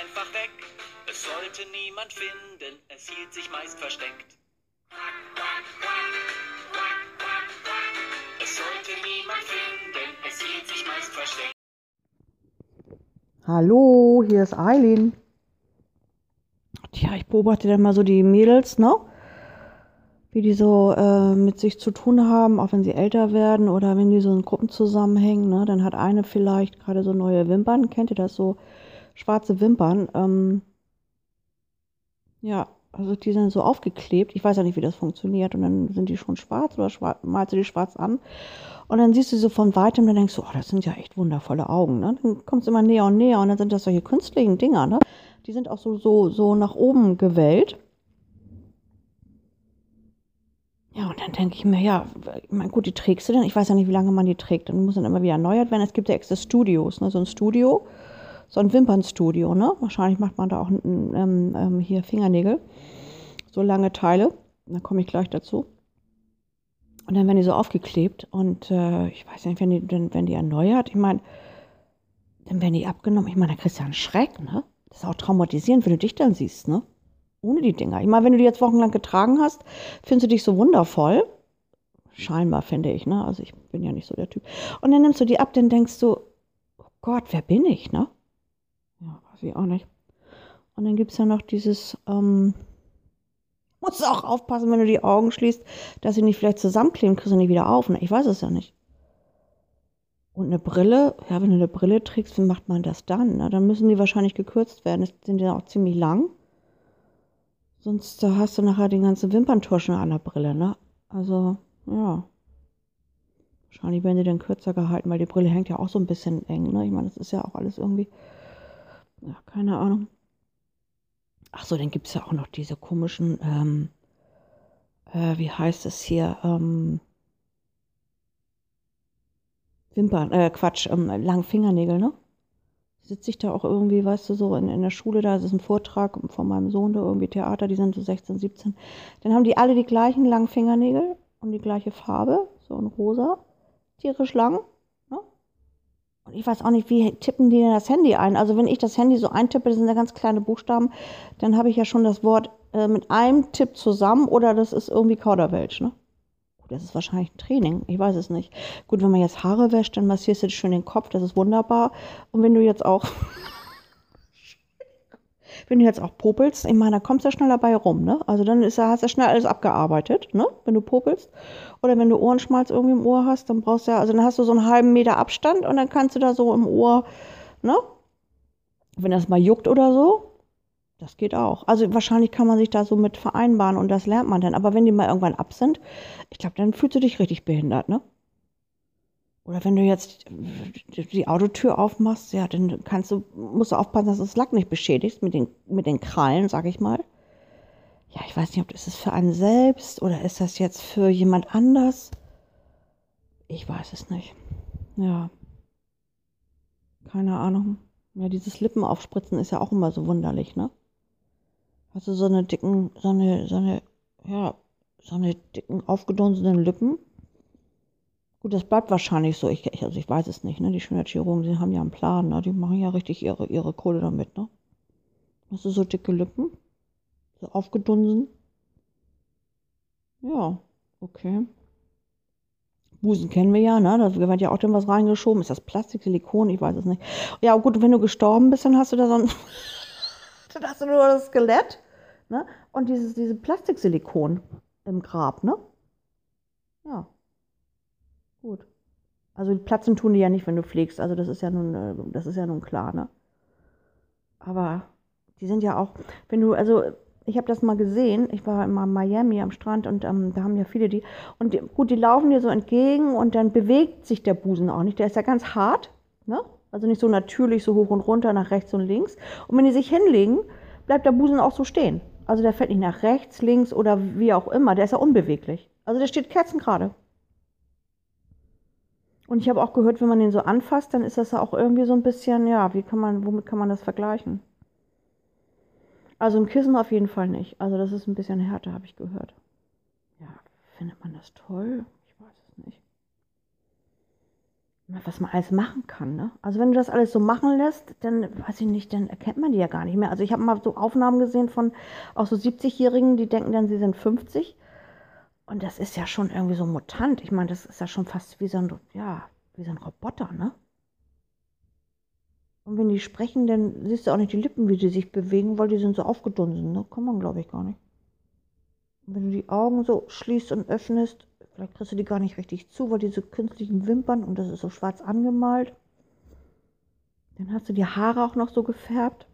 einfach weg. Es sollte niemand finden, es hielt sich meist versteckt. Es sollte niemand finden, es hielt sich meist versteckt. Hallo, hier ist Eileen. Tja, ich beobachte dann mal so die Mädels, ne? Wie die so äh, mit sich zu tun haben, auch wenn sie älter werden oder wenn die so in Gruppen zusammenhängen, ne? Dann hat eine vielleicht gerade so neue Wimpern. Kennt ihr das so? Schwarze Wimpern. Ähm, ja, also die sind so aufgeklebt. Ich weiß ja nicht, wie das funktioniert. Und dann sind die schon schwarz oder schwarz, malst du die schwarz an. Und dann siehst du so von weitem, dann denkst du, oh, das sind ja echt wundervolle Augen. Ne? Dann kommst du immer näher und näher und dann sind das solche künstlichen Dinger. Ne? Die sind auch so, so, so nach oben gewellt. Ja, und dann denke ich mir, ja, ich gut, die trägst du denn? Ich weiß ja nicht, wie lange man die trägt. Dann muss dann immer wieder erneuert werden. Es gibt ja extra Studios, ne? so ein Studio, so ein Wimpernstudio. Ne? Wahrscheinlich macht man da auch ähm, ähm, hier Fingernägel, so lange Teile. Da komme ich gleich dazu. Und dann werden die so aufgeklebt und äh, ich weiß nicht, wenn die, wenn, die erneuert, ich meine, dann werden die abgenommen. Ich meine, da kriegst du ja einen Schreck, ne? Das ist auch traumatisierend, wenn du dich dann siehst, ne? Ohne die Dinger. Ich meine, wenn du die jetzt wochenlang getragen hast, findest du dich so wundervoll. Scheinbar, finde ich, ne? Also ich bin ja nicht so der Typ. Und dann nimmst du die ab, dann denkst du, oh Gott, wer bin ich, ne? Ich auch nicht. Und dann gibt es ja noch dieses, ähm, musst du auch aufpassen, wenn du die Augen schließt, dass sie nicht vielleicht zusammenkleben, kriegst du nicht wieder auf. Ne? Ich weiß es ja nicht. Und eine Brille, ja, wenn du eine Brille trägst, wie macht man das dann? Ne? Dann müssen die wahrscheinlich gekürzt werden. Das sind ja auch ziemlich lang. Sonst hast du nachher den ganzen Wimperntuschen an der Brille, ne? Also, ja. Wahrscheinlich werden die dann kürzer gehalten, weil die Brille hängt ja auch so ein bisschen eng, ne? Ich meine, das ist ja auch alles irgendwie, ja, keine Ahnung. Ach so, dann gibt es ja auch noch diese komischen, ähm, äh, wie heißt es hier, ähm, Wimpern, äh, Quatsch, ähm, langen Fingernägel, ne? Sitze ich da auch irgendwie, weißt du, so in, in der Schule, da ist ein Vortrag von meinem Sohn, da irgendwie Theater, die sind so 16, 17. Dann haben die alle die gleichen langen Fingernägel und die gleiche Farbe, so in rosa, tierisch lang. Und ich weiß auch nicht, wie tippen die denn das Handy ein? Also wenn ich das Handy so eintippe, das sind ja ganz kleine Buchstaben, dann habe ich ja schon das Wort äh, mit einem Tipp zusammen oder das ist irgendwie Kauderwelsch, ne? Das ist wahrscheinlich ein Training, ich weiß es nicht. Gut, wenn man jetzt Haare wäscht, dann massierst du schön den Kopf, das ist wunderbar. Und wenn du jetzt auch wenn du jetzt auch popelst, ich meine, da kommst du ja schnell dabei rum, ne? Also dann ist, hast du ja schnell alles abgearbeitet, ne? Wenn du popelst. Oder wenn du Ohrenschmalz irgendwie im Ohr hast, dann brauchst du ja, also dann hast du so einen halben Meter Abstand und dann kannst du da so im Ohr, ne? Wenn das mal juckt oder so, das geht auch. Also wahrscheinlich kann man sich da so mit vereinbaren und das lernt man dann. Aber wenn die mal irgendwann ab sind, ich glaube, dann fühlst du dich richtig behindert, ne? Oder wenn du jetzt die Autotür aufmachst, ja, dann kannst du, musst du aufpassen, dass du das Lack nicht beschädigst mit den, mit den Krallen, sag ich mal. Ja, ich weiß nicht, ob das ist für einen selbst oder ist das jetzt für jemand anders? Ich weiß es nicht. Ja. Keine Ahnung. Ja, dieses Lippenaufspritzen ist ja auch immer so wunderlich, ne? Hast du so eine dicken, so eine, so eine, ja, so eine dicken, aufgedunsenen Lippen? Gut, das bleibt wahrscheinlich so. Ich, also ich weiß es nicht. Ne? Die Schönheitschirurgen, die haben ja einen Plan. Ne? Die machen ja richtig ihre, ihre Kohle damit. Ne? Hast du so dicke Lippen? So aufgedunsen? Ja, okay. Busen kennen wir ja, ne? Da wird ja auch dann was reingeschoben. Ist das Plastik, Silikon? Ich weiß es nicht. Ja, gut, wenn du gestorben bist, dann hast du da so ein. dann hast du nur das Skelett, ne? Und dieses, diese Plastiksilikon im Grab, ne? Ja. Gut. Also platzen tun die ja nicht, wenn du pflegst. Also das ist ja nun, äh, das ist ja nun klar, ne? Aber die sind ja auch, wenn du, also ich habe das mal gesehen, ich war in Miami am Strand und ähm, da haben ja viele die, und die, gut, die laufen dir so entgegen und dann bewegt sich der Busen auch nicht. Der ist ja ganz hart, ne? Also nicht so natürlich so hoch und runter nach rechts und links. Und wenn die sich hinlegen, bleibt der Busen auch so stehen. Also der fällt nicht nach rechts, links oder wie auch immer. Der ist ja unbeweglich. Also der steht kerzengerade. Und ich habe auch gehört, wenn man den so anfasst, dann ist das ja auch irgendwie so ein bisschen, ja, wie kann man, womit kann man das vergleichen? Also ein Kissen auf jeden Fall nicht. Also das ist ein bisschen härter, habe ich gehört. Ja, findet man das toll? Ich weiß es nicht. Was man alles machen kann, ne? Also wenn du das alles so machen lässt, dann weiß ich nicht, dann erkennt man die ja gar nicht mehr. Also ich habe mal so Aufnahmen gesehen von auch so 70-Jährigen, die denken dann, sie sind 50. Und das ist ja schon irgendwie so ein Mutant. Ich meine, das ist ja schon fast wie so ein, ja, wie so ein Roboter, ne? Und wenn die sprechen, dann siehst du auch nicht die Lippen, wie die sich bewegen, weil die sind so aufgedunsen. Ne? Kann man, glaube ich, gar nicht. Und wenn du die Augen so schließt und öffnest, vielleicht kriegst du die gar nicht richtig zu, weil diese künstlichen Wimpern und das ist so schwarz angemalt. Dann hast du die Haare auch noch so gefärbt.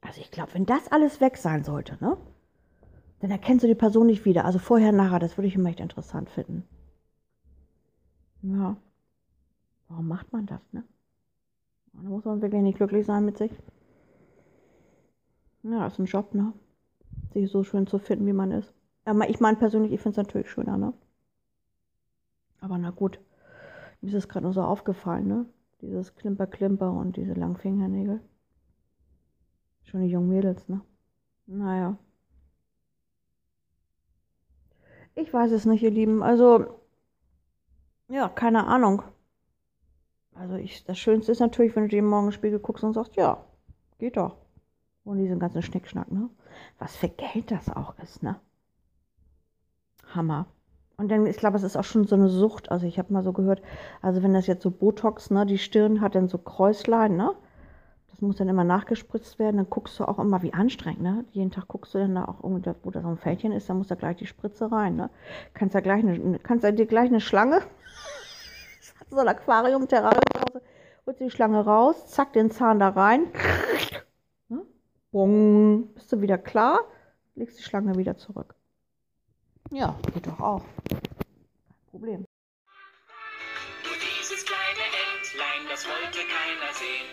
Also ich glaube, wenn das alles weg sein sollte, ne? Dann erkennst du die Person nicht wieder. Also vorher, nachher, das würde ich immer echt interessant finden. Ja. Warum macht man das, ne? Da muss man wirklich nicht glücklich sein mit sich. Ja, ist ein Job, ne? Sich so schön zu finden, wie man ist. Aber ich meine persönlich, ich finde es natürlich schöner, ne? Aber na gut. Mir ist es gerade nur so aufgefallen, ne? Dieses Klimper-Klimper und diese langen Fingernägel. Schon die jungen Mädels, ne? Naja. Ich weiß es nicht, ihr Lieben. Also, ja, keine Ahnung. Also ich, das Schönste ist natürlich, wenn du dir im Morgenspiegel guckst und sagst, ja, geht doch. Und diesen ganzen Schnickschnack, ne? Was für Geld das auch ist, ne? Hammer. Und dann, ich glaube, es ist auch schon so eine Sucht. Also ich habe mal so gehört, also wenn das jetzt so Botox, ne, die Stirn hat dann so Kräuslein, ne? Muss dann immer nachgespritzt werden. Dann guckst du auch immer, wie anstrengend, ne? Jeden Tag guckst du dann da auch irgendwie, wo da so ein Fältchen ist, da muss da gleich die Spritze rein, ne? Kannst da gleich eine, kannst da dir gleich eine Schlange so ein Aquarium, Terrarium holst die Schlange raus, zack, den Zahn da rein. Ne? Bong, bist du wieder klar, legst die Schlange wieder zurück. Ja, geht doch auch. Kein Problem. Nur dieses kleine Entlein, das wollte keiner sehen.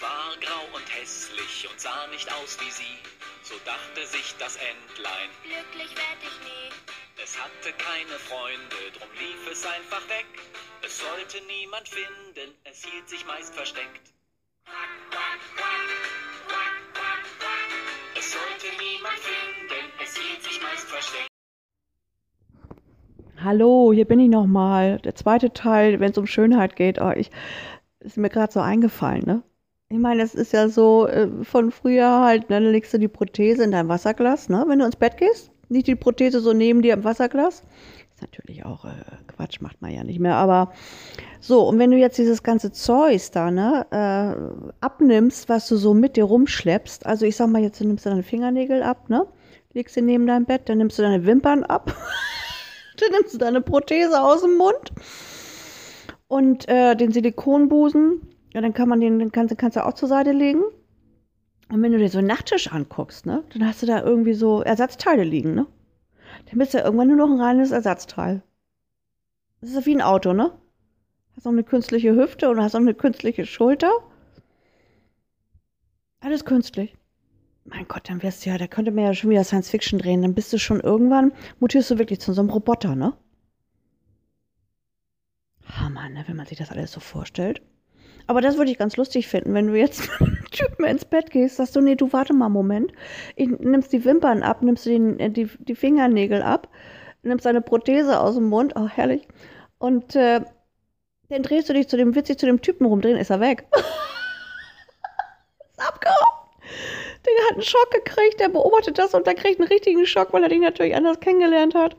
Es war grau und hässlich und sah nicht aus wie sie. So dachte sich das Entlein. Glücklich werd ich nie. Es hatte keine Freunde, drum lief es einfach weg. Es sollte niemand finden, es hielt sich meist versteckt. Es sollte niemand finden, es hielt sich meist versteckt. Hallo, hier bin ich nochmal. Der zweite Teil, wenn es um Schönheit geht. Oh, ich, ist mir gerade so eingefallen, ne? Ich meine, es ist ja so äh, von früher halt, ne, dann legst du die Prothese in dein Wasserglas, ne, wenn du ins Bett gehst. Nicht die Prothese so neben dir im Wasserglas. Ist natürlich auch äh, Quatsch, macht man ja nicht mehr. Aber so, und wenn du jetzt dieses ganze Zeug da, ne, äh, abnimmst, was du so mit dir rumschleppst, also ich sag mal, jetzt nimmst du deine Fingernägel ab, ne, legst sie neben dein Bett, dann nimmst du deine Wimpern ab, dann nimmst du deine Prothese aus dem Mund und äh, den Silikonbusen, ja, dann kann man den, den kannst, kannst du auch zur Seite legen. Und wenn du dir so einen Nachttisch anguckst, ne, dann hast du da irgendwie so Ersatzteile liegen, ne? Dann bist du ja irgendwann nur noch ein reines Ersatzteil. Das ist ja wie ein Auto, ne? Hast auch eine künstliche Hüfte und hast auch eine künstliche Schulter. Alles künstlich. Mein Gott, dann wirst du ja, da könnte man ja schon wieder Science Fiction drehen. Dann bist du schon irgendwann, mutierst du wirklich zu so einem Roboter, ne? Hammer, ne, wenn man sich das alles so vorstellt. Aber das würde ich ganz lustig finden, wenn du jetzt mit Typen ins Bett gehst, sagst du, nee, du warte mal einen Moment. Ich, nimmst die Wimpern ab, nimmst den, äh, die, die Fingernägel ab, nimmst deine Prothese aus dem Mund, oh herrlich. Und äh, dann drehst du dich zu dem, witzig zu dem Typen rumdrehen, ist er weg. ist abgehauen. Der hat einen Schock gekriegt, der beobachtet das und der kriegt einen richtigen Schock, weil er dich natürlich anders kennengelernt hat.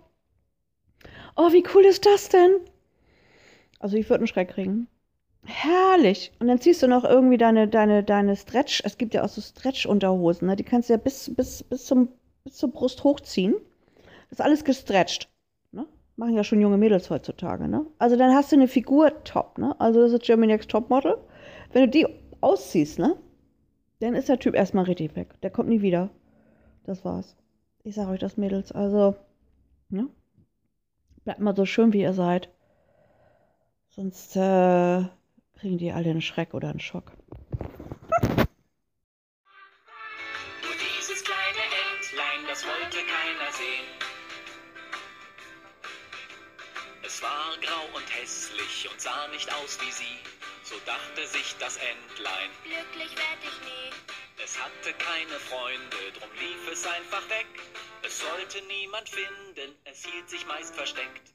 Oh, wie cool ist das denn? Also ich würde einen Schreck kriegen. Herrlich. Und dann ziehst du noch irgendwie deine, deine, deine Stretch, es gibt ja auch so Stretch-Unterhosen, ne? die kannst du ja bis, bis, bis, zum, bis zur Brust hochziehen. Das ist alles gestretcht. Ne? Machen ja schon junge Mädels heutzutage. Ne? Also dann hast du eine Figur top. Ne? Also das ist Germany Next Topmodel. Wenn du die ausziehst, ne? dann ist der Typ erstmal richtig weg. Der kommt nie wieder. Das war's. Ich sag euch das, Mädels. Also, ne? Bleibt mal so schön, wie ihr seid. Sonst äh, kriegen die alle einen Schreck oder einen Schock. Nur dieses kleine Entlein, das wollte keiner sehen. Es war grau und hässlich und sah nicht aus wie sie. So dachte sich das Entlein. Glücklich werd ich nie. Es hatte keine Freunde, drum lief es einfach weg. Es sollte niemand finden, es hielt sich meist versteckt.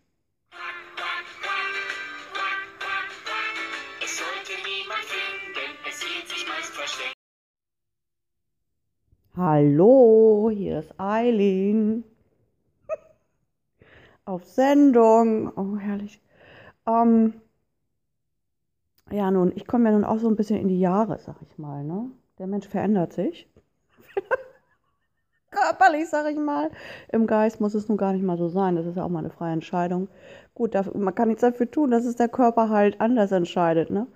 Hallo, hier ist Eileen. Auf Sendung. Oh, herrlich. Ähm, ja, nun, ich komme ja nun auch so ein bisschen in die Jahre, sag ich mal, ne? Der Mensch verändert sich. Körperlich, sag ich mal. Im Geist muss es nun gar nicht mal so sein. Das ist ja auch mal eine freie Entscheidung. Gut, dafür, man kann nichts dafür tun, dass es der Körper halt anders entscheidet, ne?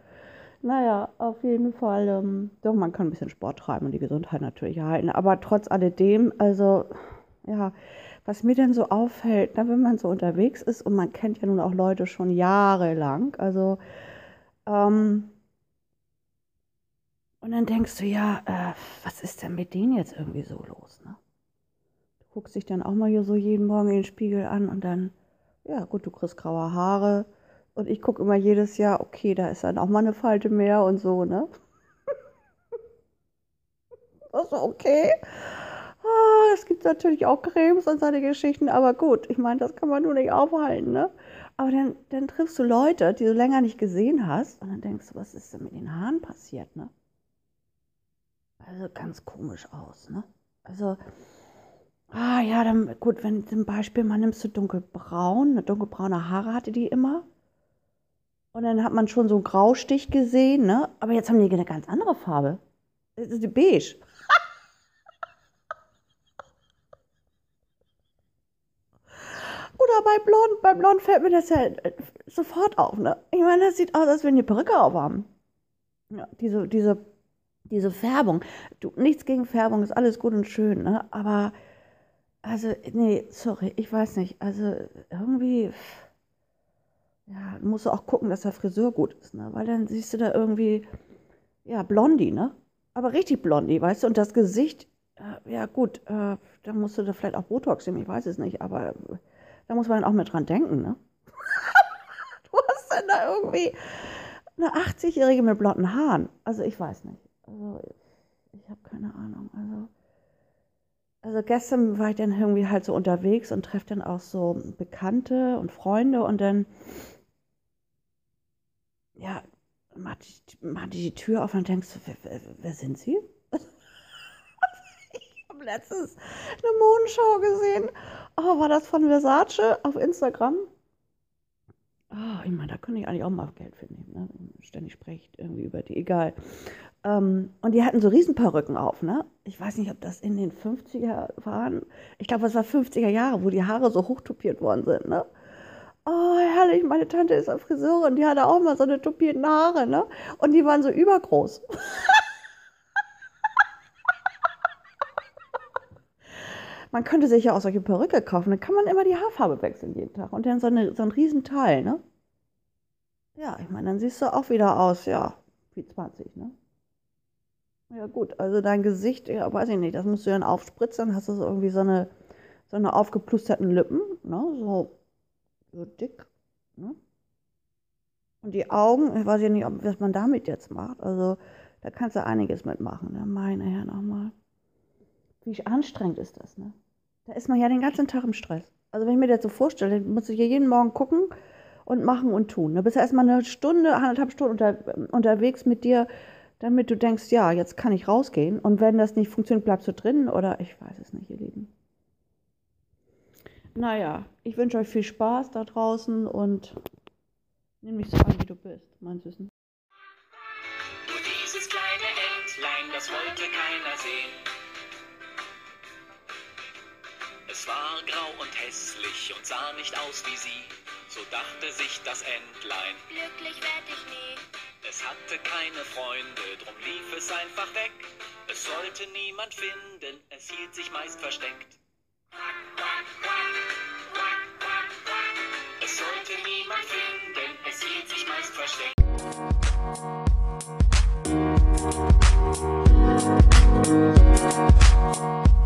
Naja, auf jeden Fall, ähm, doch, man kann ein bisschen Sport treiben und die Gesundheit natürlich erhalten. Aber trotz alledem, also, ja, was mir denn so auffällt, na, wenn man so unterwegs ist und man kennt ja nun auch Leute schon jahrelang, also, ähm, und dann denkst du, ja, äh, was ist denn mit denen jetzt irgendwie so los, ne? Du guckst dich dann auch mal hier so jeden Morgen in den Spiegel an und dann, ja, gut, du kriegst graue Haare. Und ich gucke immer jedes Jahr, okay, da ist dann auch mal eine Falte mehr und so, ne? Ist okay. Ah, es gibt natürlich auch Cremes und solche Geschichten, aber gut, ich meine, das kann man nur nicht aufhalten, ne? Aber dann, dann triffst du Leute, die du länger nicht gesehen hast, und dann denkst du, was ist denn mit den Haaren passiert, ne? Also ganz komisch aus, ne? Also, ah ja, dann gut, wenn zum Beispiel man nimmst du dunkelbraun, eine dunkelbraune Haare hatte die immer. Und dann hat man schon so einen Graustich gesehen, ne? Aber jetzt haben die eine ganz andere Farbe. Das ist beige. Oder bei Blond, bei Blond fällt mir das ja äh, sofort auf, ne? Ich meine, das sieht aus, als wenn die Perücke aufhaben. Ja, diese, diese, diese Färbung. Du, nichts gegen Färbung, ist alles gut und schön, ne? Aber, also, nee, sorry, ich weiß nicht. Also, irgendwie, ja, musst du auch gucken, dass der Friseur gut ist, ne? Weil dann siehst du da irgendwie, ja, Blondie, ne? Aber richtig Blondie, weißt du? Und das Gesicht, äh, ja gut, äh, da musst du da vielleicht auch Botox nehmen, ich weiß es nicht, aber äh, da muss man auch mit dran denken, ne? du hast dann da irgendwie eine 80-Jährige mit blonden Haaren. Also ich weiß nicht. Also ich, ich habe keine Ahnung. Also, also gestern war ich dann irgendwie halt so unterwegs und treffe dann auch so Bekannte und Freunde und dann, ja, macht die, macht die, die Tür auf und denkst wer, wer, wer sind sie? ich habe letztens eine Modenschau gesehen. Oh, war das von Versace auf Instagram? Oh, ich meine, da könnte ich eigentlich auch mal Geld für nehmen. Ne? Ständig sprecht irgendwie über die, egal. Ähm, und die hatten so Riesenperücken auf, ne? Ich weiß nicht, ob das in den 50er waren. Ich glaube, es war 50er Jahre, wo die Haare so hochtupiert worden sind, ne? Oh, herrlich, meine Tante ist eine Friseurin, die hatte auch mal so eine tupierten Haare, ne? Und die waren so übergroß. man könnte sich ja auch solche Perücke kaufen, dann kann man immer die Haarfarbe wechseln jeden Tag. Und dann so, eine, so ein Riesenteil, ne? Ja, ich meine, dann siehst du auch wieder aus, ja, wie 20, ne? Ja gut, also dein Gesicht, ja, weiß ich nicht, das musst du dann aufspritzen, hast du so irgendwie so eine, so eine aufgeplusterten Lippen, ne? So, so dick, ne? Und die Augen, ich weiß ja nicht, ob, was man damit jetzt macht. Also da kannst du einiges mitmachen, ne? meine Herren nochmal. Wie anstrengend ist das, ne? Da ist man ja den ganzen Tag im Stress. Also wenn ich mir das so vorstelle, muss ich ja jeden Morgen gucken und machen und tun. Da bist du erstmal eine Stunde, anderthalb Stunden unter, unterwegs mit dir, damit du denkst, ja, jetzt kann ich rausgehen. Und wenn das nicht funktioniert, bleibst du drin oder ich weiß es nicht, ihr Lieben. Naja, ich wünsche euch viel Spaß da draußen und nimm mich so an, wie du bist, mein Süßen. Nur dieses kleine Entlein, das wollte keiner sehen. Es war grau und hässlich und sah nicht aus wie sie. So dachte sich das Entlein. Glücklich werd ich nie. Es hatte keine Freunde, drum lief es einfach weg. Es sollte niemand finden, es hielt sich meist versteckt. thank you